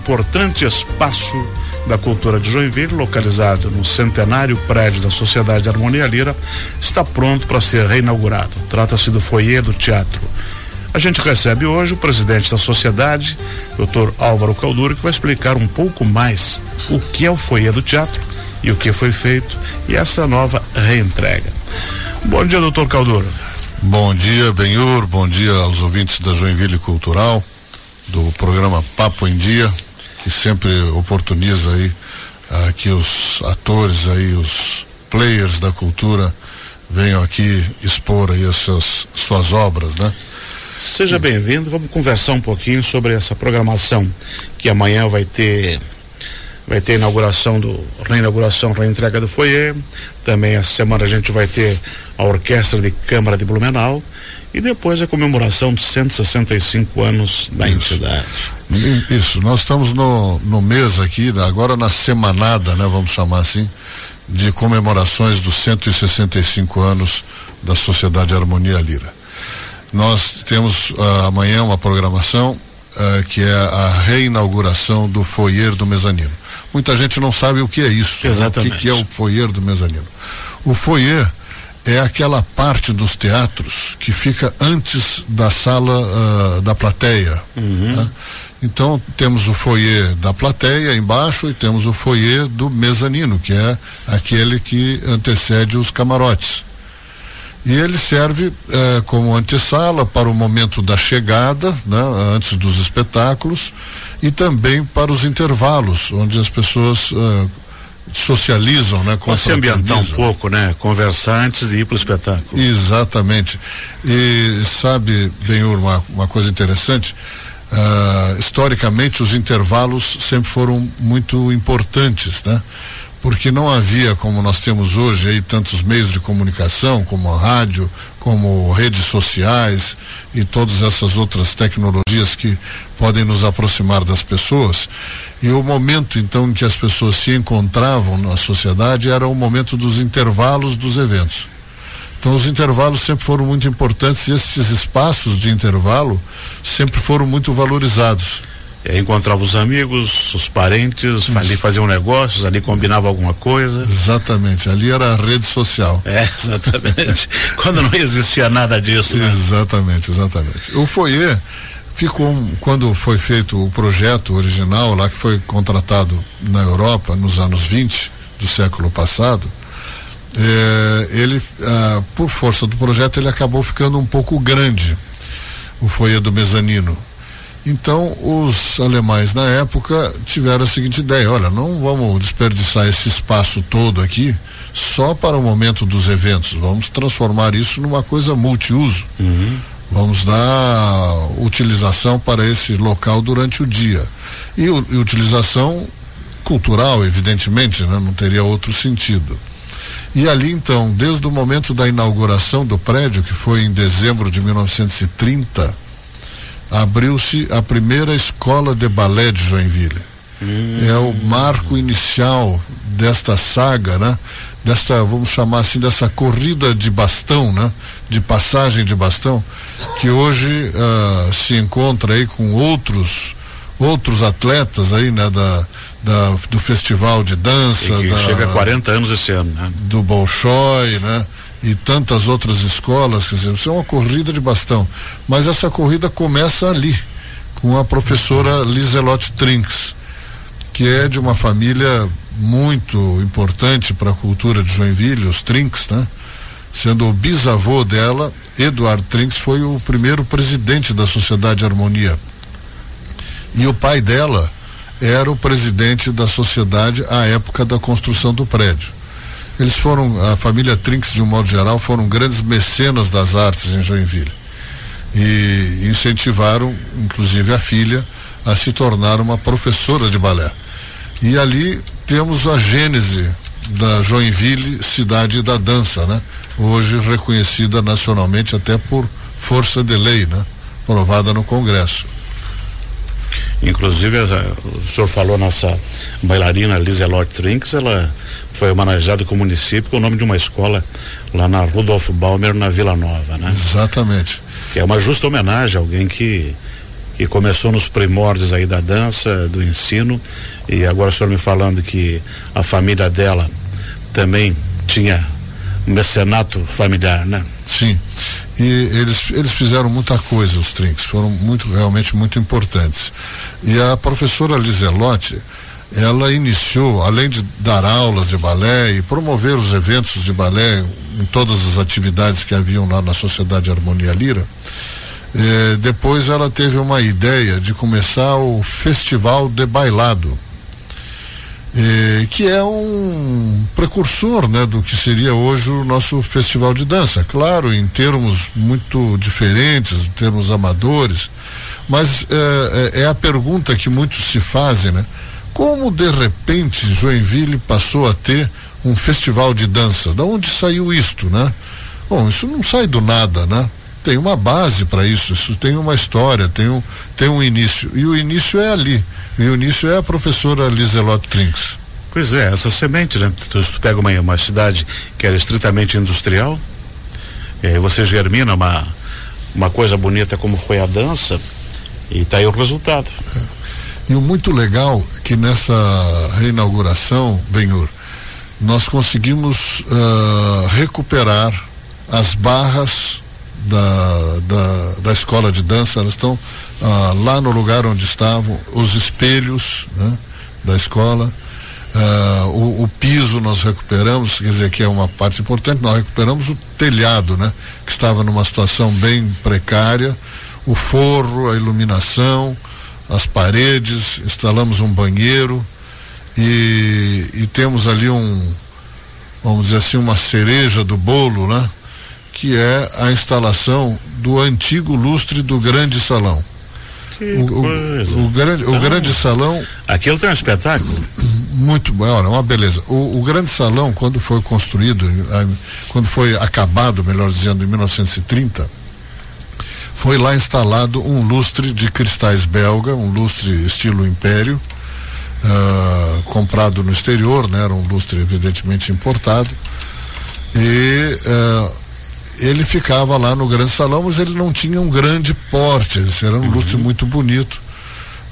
importante espaço da cultura de Joinville, localizado no centenário prédio da Sociedade Harmonia Lira, está pronto para ser reinaugurado. Trata-se do foyer do teatro. A gente recebe hoje o presidente da sociedade, Dr. Álvaro Caldura, que vai explicar um pouco mais o que é o foyer do teatro e o que foi feito e essa nova reentrega. Bom dia, doutor Caldura. Bom dia, Benhur, bom dia aos ouvintes da Joinville Cultural, do programa Papo em Dia, que sempre oportuniza aí uh, que os atores aí, os players da cultura venham aqui expor aí as suas, suas obras, né? Seja bem-vindo, vamos conversar um pouquinho sobre essa programação que amanhã vai ter vai ter inauguração do reinauguração, reentrega do foyer. Também essa semana a gente vai ter a orquestra de Câmara de Blumenau e depois a comemoração dos 165 anos da Isso. entidade. Isso, nós estamos no, no mês aqui, agora na semanada, né, vamos chamar assim, de comemorações dos 165 anos da Sociedade Harmonia Lira. Nós temos uh, amanhã uma programação uh, que é a reinauguração do foyer do mezanino. Muita gente não sabe o que é isso. Exatamente. Né? O que, que, é o foyer do mezanino. O foyer é aquela parte dos teatros que fica antes da sala uh, da plateia. Uhum. Né? Então temos o foyer da plateia embaixo e temos o foyer do mezanino, que é aquele que antecede os camarotes. E ele serve eh, como antessala para o momento da chegada, né, antes dos espetáculos, e também para os intervalos, onde as pessoas eh, socializam, né? Com se ambientar um pouco, né? Conversar antes de ir para o espetáculo. Exatamente. E sabe, bem uma, uma coisa interessante, uh, historicamente os intervalos sempre foram muito importantes, né? porque não havia, como nós temos hoje, aí, tantos meios de comunicação, como a rádio, como redes sociais e todas essas outras tecnologias que podem nos aproximar das pessoas. E o momento, então, em que as pessoas se encontravam na sociedade era o momento dos intervalos dos eventos. Então, os intervalos sempre foram muito importantes e esses espaços de intervalo sempre foram muito valorizados é, encontrava os amigos, os parentes, Isso. ali faziam negócios, ali combinava alguma coisa. Exatamente, ali era a rede social. É, exatamente. quando não existia nada disso. Né? Exatamente, exatamente. O foyer ficou, quando foi feito o projeto original, lá que foi contratado na Europa nos anos 20 do século passado, é, ele, ah, por força do projeto, ele acabou ficando um pouco grande, o foyer do mezanino então, os alemães na época tiveram a seguinte ideia: olha, não vamos desperdiçar esse espaço todo aqui só para o momento dos eventos, vamos transformar isso numa coisa multiuso. Uhum. Vamos dar utilização para esse local durante o dia. E, e utilização cultural, evidentemente, né? não teria outro sentido. E ali então, desde o momento da inauguração do prédio, que foi em dezembro de 1930, abriu-se a primeira escola de balé de Joinville. Hum. É o marco inicial desta saga, né? Desta, vamos chamar assim, dessa corrida de bastão, né? De passagem de bastão, que hoje uh, se encontra aí com outros outros atletas aí, né? Da, da do festival de dança. E que da, chega a 40 anos esse ano, né? Do Bolshoi, né? e tantas outras escolas, quer dizer, isso é uma corrida de bastão. Mas essa corrida começa ali, com a professora Liselotte Trinks, que é de uma família muito importante para a cultura de Joinville, os Trinks, né? Sendo o bisavô dela, Eduardo Trinks, foi o primeiro presidente da Sociedade Harmonia. E o pai dela era o presidente da sociedade à época da construção do prédio. Eles foram, a família Trinks, de um modo geral, foram grandes mecenas das artes em Joinville. E incentivaram, inclusive, a filha a se tornar uma professora de balé. E ali temos a gênese da Joinville Cidade da Dança, né? Hoje reconhecida nacionalmente até por força de lei, né? Aprovada no Congresso. Inclusive, o senhor falou nessa bailarina Liselotte Trinks, ela foi homenageada com o município com o nome de uma escola lá na Rudolf Balmer, na Vila Nova, né? Exatamente. Que é uma justa homenagem a alguém que, e começou nos primórdios aí da dança, do ensino, e agora o senhor me falando que a família dela também tinha mecenato familiar, né? Sim. E eles, eles fizeram muita coisa, os trinks, foram muito, realmente muito importantes. E a professora Liselotti, ela iniciou, além de dar aulas de balé e promover os eventos de balé em todas as atividades que haviam lá na Sociedade Harmonia Lira, eh, depois ela teve uma ideia de começar o Festival de Bailado eh, que é um precursor né, do que seria hoje o nosso festival de dança. Claro, em termos muito diferentes, em termos amadores, mas eh, é a pergunta que muitos se fazem, né? Como de repente Joinville passou a ter um festival de dança? Da onde saiu isto, né? Bom, isso não sai do nada, né? Tem uma base para isso, isso tem uma história, tem um, tem um início. E o início é ali e o início é a professora Liselot Trinks. Pois é, essa semente, né? Tu, tu pega uma, uma cidade que era estritamente industrial, aí você germina uma, uma coisa bonita como foi a dança, e tá aí o resultado. É. E o muito legal é que nessa reinauguração, Benhur, nós conseguimos uh, recuperar as barras da, da, da escola de dança, elas estão ah, lá no lugar onde estavam, os espelhos né, da escola, ah, o, o, piso nós recuperamos, quer dizer que é uma parte importante, nós recuperamos o telhado, né, que estava numa situação bem precária, o forro, a iluminação, as paredes, instalamos um banheiro e, e temos ali um, vamos dizer assim, uma cereja do bolo, né? Que é a instalação do antigo lustre do grande salão o, o, o, grande, então, o grande salão. Aquilo tem um espetáculo? Muito bom, é uma beleza. O, o grande salão, quando foi construído, quando foi acabado, melhor dizendo, em 1930, foi lá instalado um lustre de cristais belga, um lustre estilo império, uh, comprado no exterior, né? Era um lustre evidentemente importado. E uh, ele ficava lá no grande salão, mas ele não tinha um grande porte, era um uhum. lustre muito bonito,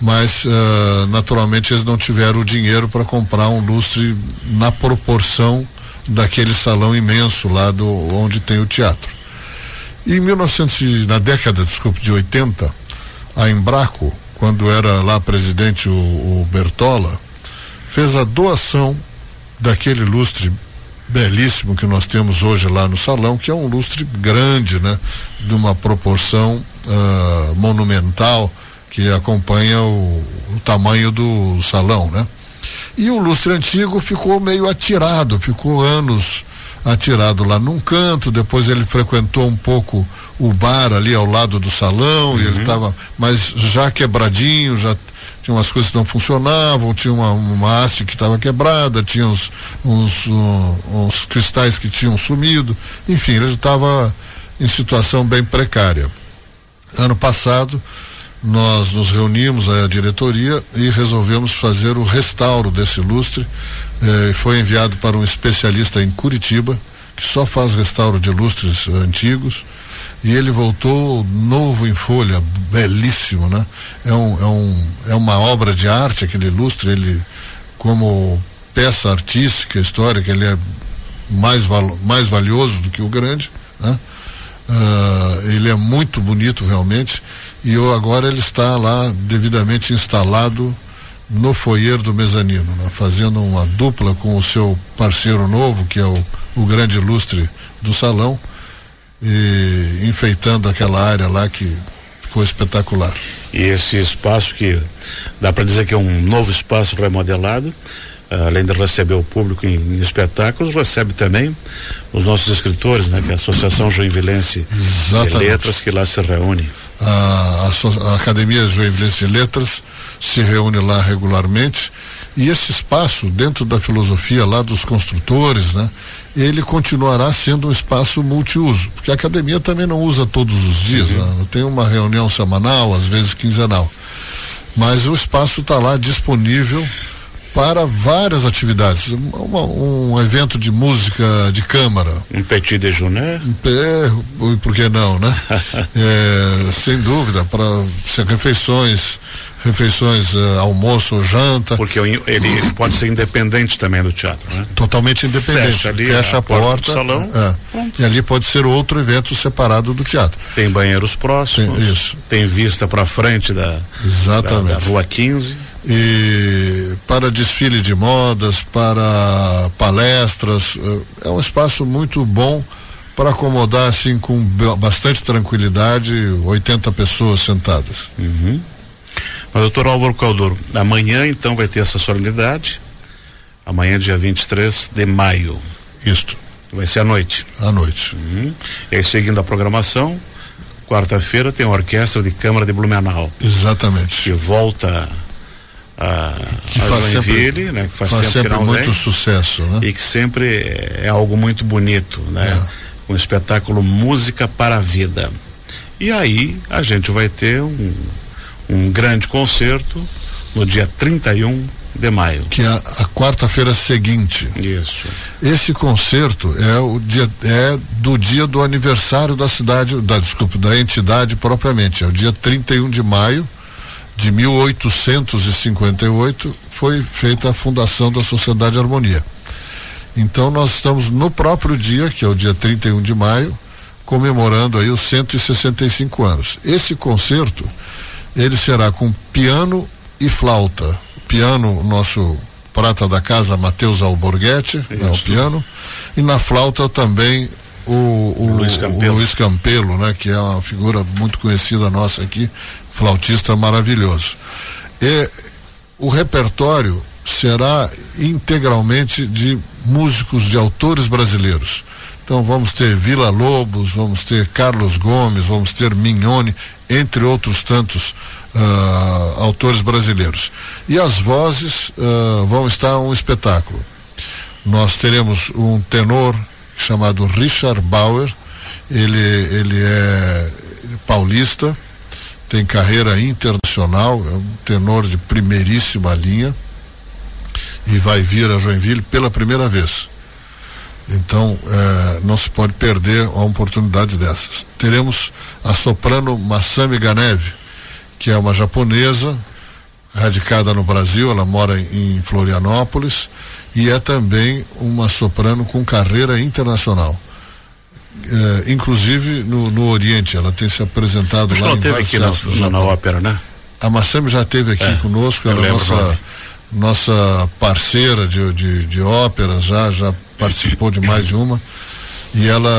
mas uh, naturalmente eles não tiveram o dinheiro para comprar um lustre na proporção daquele salão imenso lá do onde tem o teatro. E em 1900, na década, desculpe, de 80, a Embraco, quando era lá presidente o, o Bertola, fez a doação daquele lustre belíssimo que nós temos hoje lá no salão, que é um lustre grande, né? De uma proporção uh, monumental que acompanha o, o, tamanho do salão, né? E o lustre antigo ficou meio atirado, ficou anos atirado lá num canto, depois ele frequentou um pouco o bar ali ao lado do salão, uhum. e ele estava, uhum. mas já quebradinho, já tinha umas coisas que não funcionavam, tinha uma, uma haste que estava quebrada, tinha uns, uns, um, uns cristais que tinham sumido, enfim, ele estava em situação bem precária. Ano passado, nós nos reunimos, a diretoria, e resolvemos fazer o restauro desse lustre. Eh, foi enviado para um especialista em Curitiba, que só faz restauro de lustres antigos e ele voltou novo em folha, belíssimo, né? É, um, é, um, é uma obra de arte, aquele ilustre, ele como peça artística, histórica, ele é mais, val, mais valioso do que o grande, né? Uh, ele é muito bonito realmente e eu, agora ele está lá devidamente instalado no foyer do mezanino, né? fazendo uma dupla com o seu parceiro novo, que é o, o grande ilustre do salão, e enfeitando aquela área lá que ficou espetacular. E esse espaço que dá para dizer que é um novo espaço remodelado, além de receber o público em, em, espetáculos, recebe também os nossos escritores, né? Que é a Associação Joinvilense Exatamente. de Letras que lá se reúne. A, a, Academia Joinvilense de Letras se reúne lá regularmente e esse espaço dentro da filosofia lá dos construtores, né? ele continuará sendo um espaço multiuso, porque a academia também não usa todos os dias, uhum. né? tem uma reunião semanal, às vezes quinzenal. Mas o espaço está lá disponível para várias atividades. Uma, um evento de música de câmara. Um petit déjeuner? É, por que não, né? é, sem dúvida, para ser refeições, refeições, uh, almoço ou janta. Porque ele, ele pode ser independente também do teatro, né? Totalmente independente. Fecha, ali Fecha a, a, porta, porta salão. É, e ali pode ser outro evento separado do teatro. Tem banheiros próximos. Tem, isso. Tem vista para frente da, Exatamente. Da, da Rua 15 e para desfile de modas, para palestras, eh, é um espaço muito bom para acomodar assim com bastante tranquilidade 80 pessoas sentadas. Uhum. Mas, doutor Álvaro Caldoro, amanhã então vai ter essa solenidade, amanhã dia 23 de maio. Isto. Vai ser à noite. À noite. Uhum. E aí seguindo a programação, quarta-feira tem a Orquestra de Câmara de Blumenau. Exatamente. Que volta a, que a faz Joinville, sempre, né? Que faz, faz sempre muito vem, sucesso, né? E que sempre é, algo muito bonito, né? É. Um espetáculo Música para a Vida. E aí a gente vai ter um, um grande concerto no dia 31 de maio. Que é a, quarta-feira seguinte. Isso. Esse concerto é o dia é do dia do aniversário da cidade, da desculpa, da entidade propriamente, é o dia 31 de maio de 1858 foi feita a fundação da Sociedade Harmonia. Então nós estamos no próprio dia, que é o dia 31 de maio, comemorando aí os 165 anos. Esse concerto ele será com piano e flauta. Piano, nosso prata da casa, Matheus Alborguete, né, o piano, e na flauta também o, o, Luiz, Campelo. o Luiz Campelo, né, que é uma figura muito conhecida nossa aqui, flautista maravilhoso. E o repertório será integralmente de músicos, de autores brasileiros. Então vamos ter Vila Lobos, vamos ter Carlos Gomes, vamos ter Mignone, entre outros tantos uh, autores brasileiros. E as vozes uh, vão estar um espetáculo. Nós teremos um tenor chamado Richard Bauer. Ele, ele é paulista, tem carreira internacional, é um tenor de primeiríssima linha e vai vir a Joinville pela primeira vez. Então, eh, não se pode perder uma oportunidade dessas. Teremos a soprano Masami Ganeve, que é uma japonesa, radicada no Brasil, ela mora em Florianópolis e é também uma soprano com carreira internacional. É, inclusive no, no, Oriente, ela tem se apresentado Acho lá ela em teve aqui na, na ópera, né? A Massami já esteve aqui é, conosco, ela é nossa, nossa parceira de, de, de ópera, já, já participou de mais de uma e ela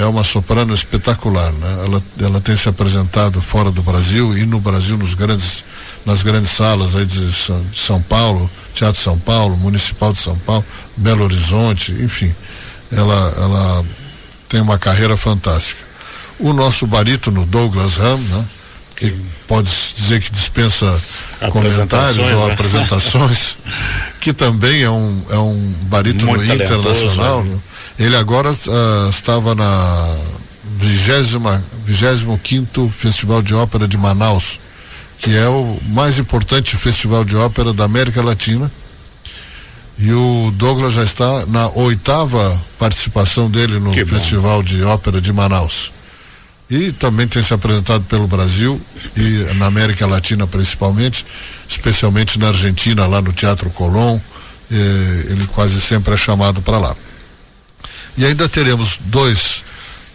é uma soprano espetacular, né? Ela, ela tem se apresentado fora do Brasil e no Brasil nos grandes, nas grandes salas aí de São, de São Paulo, Teatro São Paulo, Municipal de São Paulo, Belo Horizonte, enfim, ela, ela tem uma carreira fantástica. O nosso barítono Douglas Ram, né? Que pode dizer que dispensa comentários ou né? apresentações, que também é um, é um barítono internacional. Né? Ele agora uh, estava na 25 Festival de Ópera de Manaus, que é o mais importante festival de ópera da América Latina. E o Douglas já está na oitava participação dele no que Festival bom. de Ópera de Manaus. E também tem se apresentado pelo Brasil e na América Latina principalmente, especialmente na Argentina, lá no Teatro Colón. Eh, ele quase sempre é chamado para lá. E ainda teremos dois,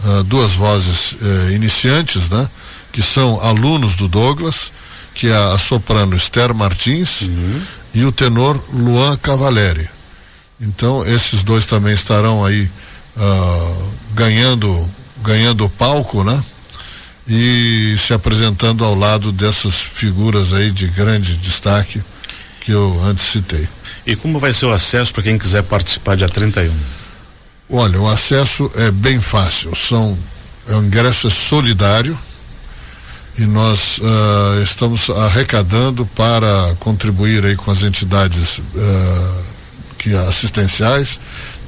uh, duas vozes uh, iniciantes, né? Que são alunos do Douglas, que é a soprano Esther Martins uhum. e o tenor Luan Cavaleri. Então esses dois também estarão aí uh, ganhando ganhando palco, né? E se apresentando ao lado dessas figuras aí de grande destaque que eu antes citei. E como vai ser o acesso para quem quiser participar dia 31? Olha, o acesso é bem fácil. São, é um ingresso solidário e nós uh, estamos arrecadando para contribuir aí com as entidades uh, que assistenciais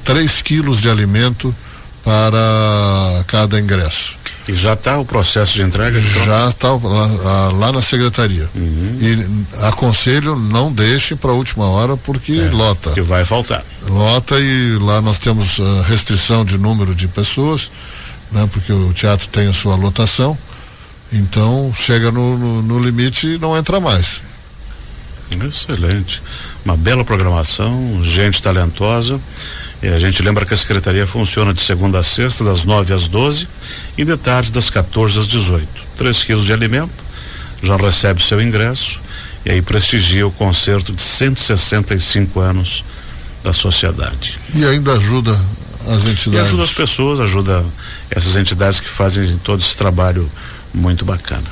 3 quilos de alimento para cada ingresso. E já está o processo de entrega? Então? Já está lá, lá, na secretaria. Uhum. E aconselho não deixe para a última hora porque é, lota. Que vai faltar. Lota e lá nós temos a restrição de número de pessoas, né? Porque o teatro tem a sua lotação. Então chega no, no, no limite e não entra mais. Excelente. Uma bela programação, gente talentosa. E a gente lembra que a secretaria funciona de segunda a sexta, das 9 às 12 e de tarde, das 14 às 18. 3 quilos de alimento, já recebe seu ingresso e aí prestigia o concerto de 165 anos da sociedade. E ainda ajuda as entidades. E ajuda as pessoas, ajuda essas entidades que fazem todo esse trabalho muito bacana.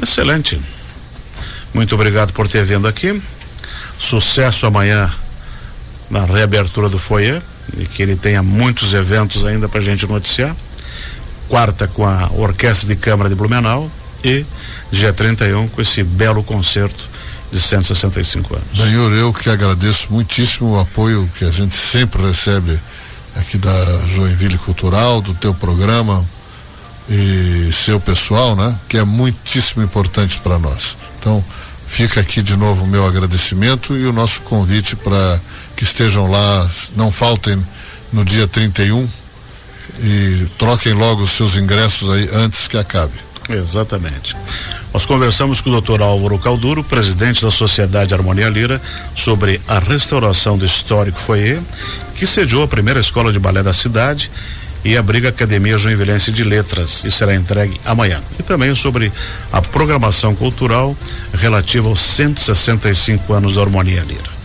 Excelente. Muito obrigado por ter vindo aqui. Sucesso amanhã na reabertura do foyer e que ele tenha muitos eventos ainda para a gente noticiar. Quarta com a Orquestra de Câmara de Blumenau e dia 31 com esse belo concerto de 165 anos. Senhor, eu que agradeço muitíssimo o apoio que a gente sempre recebe aqui da Joinville Cultural, do teu programa e seu pessoal, né? Que é muitíssimo importante para nós. Então, fica aqui de novo o meu agradecimento e o nosso convite para que estejam lá, não faltem no dia 31 e troquem logo os seus ingressos aí antes que acabe. Exatamente. Nós conversamos com o Dr. Álvaro Calduro, presidente da Sociedade Harmonia Lira, sobre a restauração do histórico foyer, que sediou a primeira escola de balé da cidade e abriga a Academia Joinvilense de Letras e será entregue amanhã. E também sobre a programação cultural relativa aos 165 anos da Harmonia Lira.